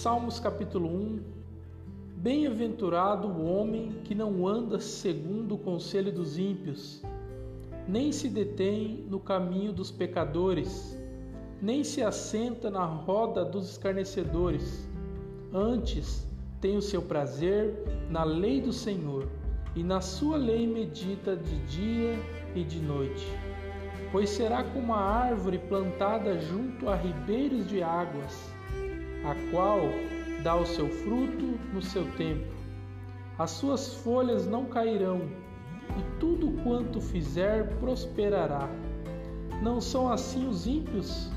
Salmos capítulo 1 Bem-aventurado o homem que não anda segundo o conselho dos ímpios, nem se detém no caminho dos pecadores, nem se assenta na roda dos escarnecedores. Antes tem o seu prazer na lei do Senhor, e na sua lei medita de dia e de noite. Pois será como a árvore plantada junto a ribeiros de águas, a qual dá o seu fruto no seu tempo. As suas folhas não cairão, e tudo quanto fizer prosperará. Não são assim os ímpios,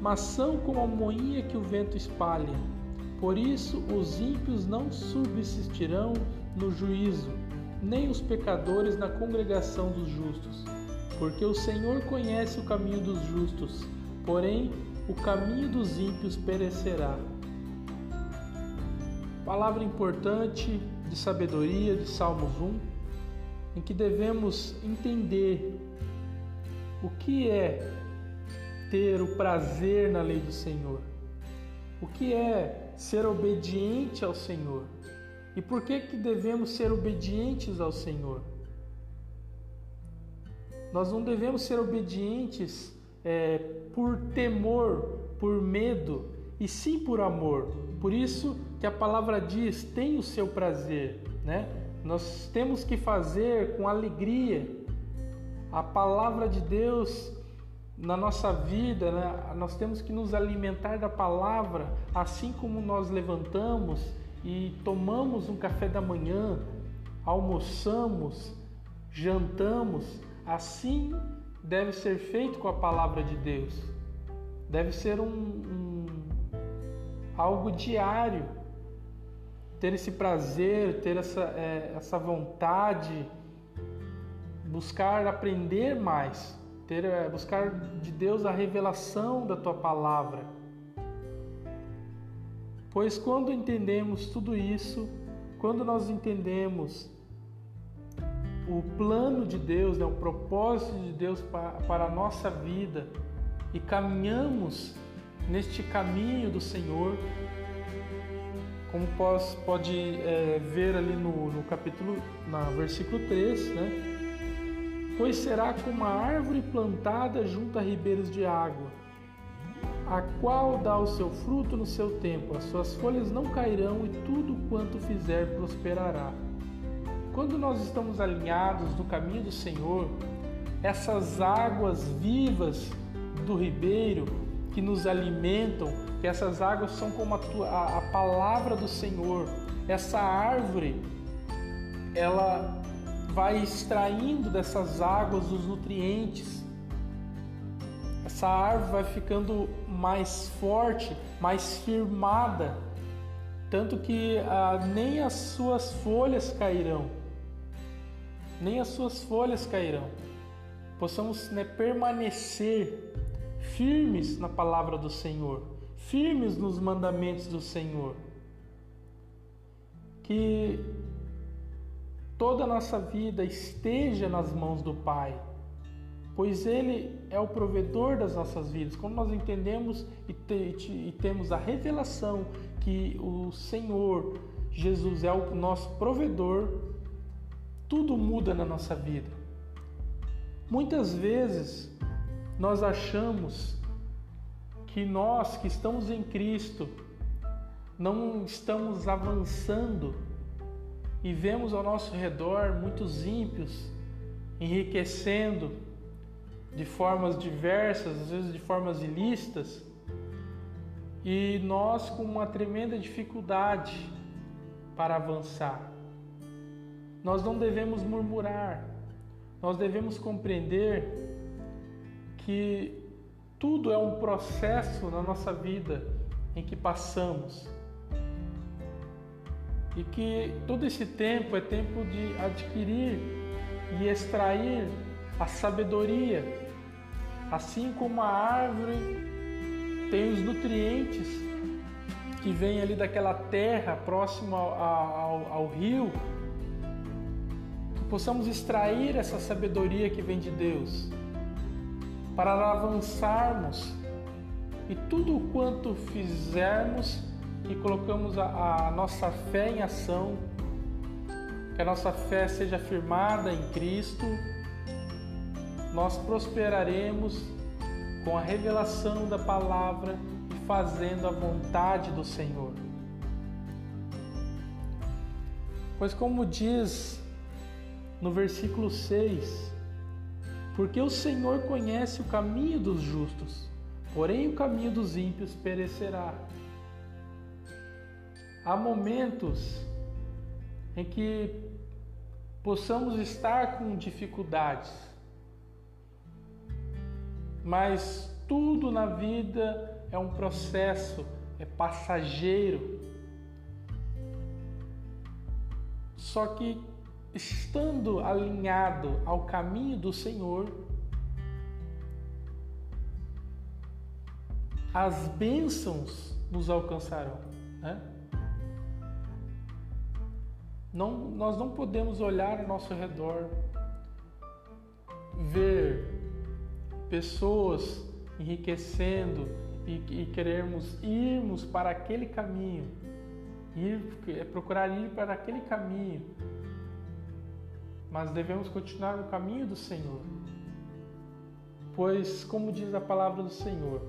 mas são como a moinha que o vento espalha. Por isso, os ímpios não subsistirão no juízo, nem os pecadores na congregação dos justos. Porque o Senhor conhece o caminho dos justos, porém o caminho dos ímpios perecerá. Palavra importante de sabedoria de Salmos 1, em que devemos entender o que é ter o prazer na lei do Senhor, o que é ser obediente ao Senhor e por que que devemos ser obedientes ao Senhor. Nós não devemos ser obedientes é, por temor, por medo, e sim por amor. Por isso que a palavra diz: tem o seu prazer, né? Nós temos que fazer com alegria. A palavra de Deus na nossa vida, né? nós temos que nos alimentar da palavra, assim como nós levantamos e tomamos um café da manhã, almoçamos, jantamos, assim deve ser feito com a palavra de Deus. Deve ser um, um algo diário. Ter esse prazer, ter essa, é, essa vontade, buscar aprender mais, ter, é, buscar de Deus a revelação da tua palavra. Pois quando entendemos tudo isso, quando nós entendemos o plano de Deus, né, o propósito de Deus para, para a nossa vida e caminhamos neste caminho do Senhor, como pode, pode é, ver ali no, no capítulo, na versículo 3, né? Pois será como a árvore plantada junto a ribeiros de água, a qual dá o seu fruto no seu tempo, as suas folhas não cairão e tudo quanto fizer prosperará. Quando nós estamos alinhados no caminho do Senhor, essas águas vivas do ribeiro que nos alimentam, que essas águas são como a, tua, a, a palavra do Senhor. Essa árvore, ela vai extraindo dessas águas os nutrientes. Essa árvore vai ficando mais forte, mais firmada, tanto que ah, nem as suas folhas cairão nem as suas folhas cairão. Possamos né, permanecer firmes na palavra do Senhor, firmes nos mandamentos do Senhor. Que toda a nossa vida esteja nas mãos do Pai, pois Ele é o provedor das nossas vidas. Quando nós entendemos e, te, e temos a revelação que o Senhor Jesus é o nosso provedor, tudo muda na nossa vida. Muitas vezes nós achamos que nós que estamos em Cristo não estamos avançando e vemos ao nosso redor muitos ímpios enriquecendo de formas diversas, às vezes de formas ilícitas, e nós com uma tremenda dificuldade para avançar. Nós não devemos murmurar, nós devemos compreender que tudo é um processo na nossa vida em que passamos. E que todo esse tempo é tempo de adquirir e extrair a sabedoria, assim como a árvore tem os nutrientes que vêm ali daquela terra próxima ao, ao, ao rio possamos extrair essa sabedoria que vem de Deus para avançarmos e tudo quanto fizermos que colocamos a, a nossa fé em ação, que a nossa fé seja firmada em Cristo, nós prosperaremos com a revelação da palavra e fazendo a vontade do Senhor. Pois, como diz no versículo 6, porque o Senhor conhece o caminho dos justos, porém o caminho dos ímpios perecerá. Há momentos em que possamos estar com dificuldades, mas tudo na vida é um processo, é passageiro. Só que estando alinhado ao caminho do Senhor, as bênçãos nos alcançarão. Né? Não, nós não podemos olhar ao nosso redor, ver pessoas enriquecendo e, e querermos irmos para aquele caminho, ir, é procurar ir para aquele caminho, mas devemos continuar no caminho do Senhor. Pois, como diz a palavra do Senhor,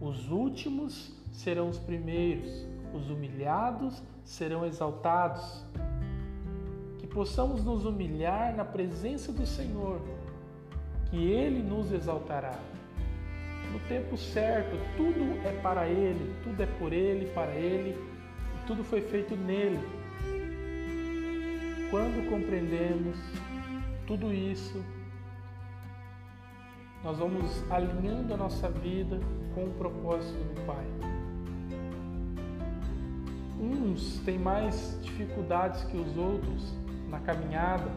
os últimos serão os primeiros, os humilhados serão exaltados. Que possamos nos humilhar na presença do Senhor, que Ele nos exaltará. No tempo certo, tudo é para Ele, tudo é por Ele, para Ele, e tudo foi feito nele. Quando compreendemos tudo isso, nós vamos alinhando a nossa vida com o propósito do Pai. Uns têm mais dificuldades que os outros na caminhada,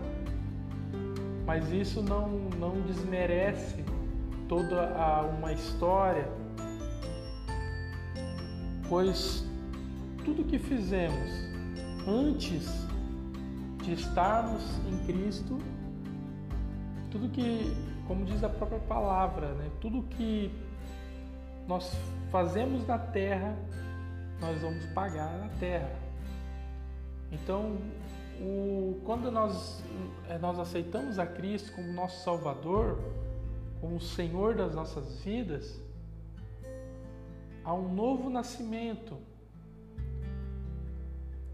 mas isso não, não desmerece toda a, uma história, pois tudo que fizemos antes de estarmos em Cristo, tudo que, como diz a própria palavra, né, tudo que nós fazemos na terra, nós vamos pagar na terra. Então, o, quando nós, eh, nós aceitamos a Cristo como nosso Salvador, como o Senhor das nossas vidas, há um novo nascimento.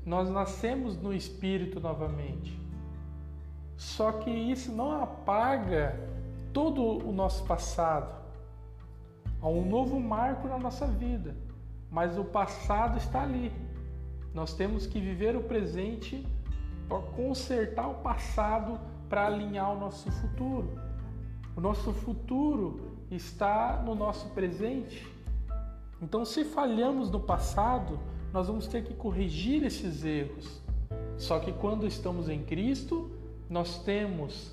Nós nascemos no Espírito novamente. Só que isso não apaga todo o nosso passado. Há um novo marco na nossa vida mas o passado está ali. Nós temos que viver o presente para consertar o passado para alinhar o nosso futuro. O nosso futuro está no nosso presente. Então, se falhamos no passado, nós vamos ter que corrigir esses erros. Só que quando estamos em Cristo, nós temos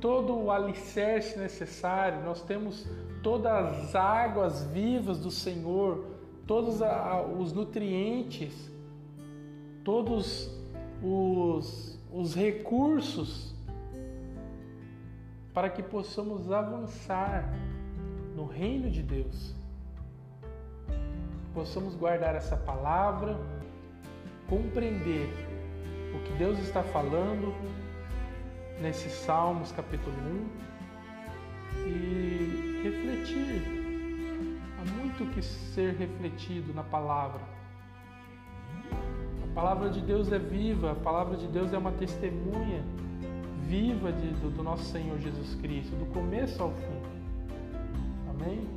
todo o alicerce necessário, nós temos todas as águas vivas do Senhor todos os nutrientes, todos os, os recursos para que possamos avançar no reino de Deus. Possamos guardar essa palavra, compreender o que Deus está falando nesse Salmos capítulo 1 e refletir muito que ser refletido na palavra. A palavra de Deus é viva, a palavra de Deus é uma testemunha viva de, do, do nosso Senhor Jesus Cristo, do começo ao fim. Amém?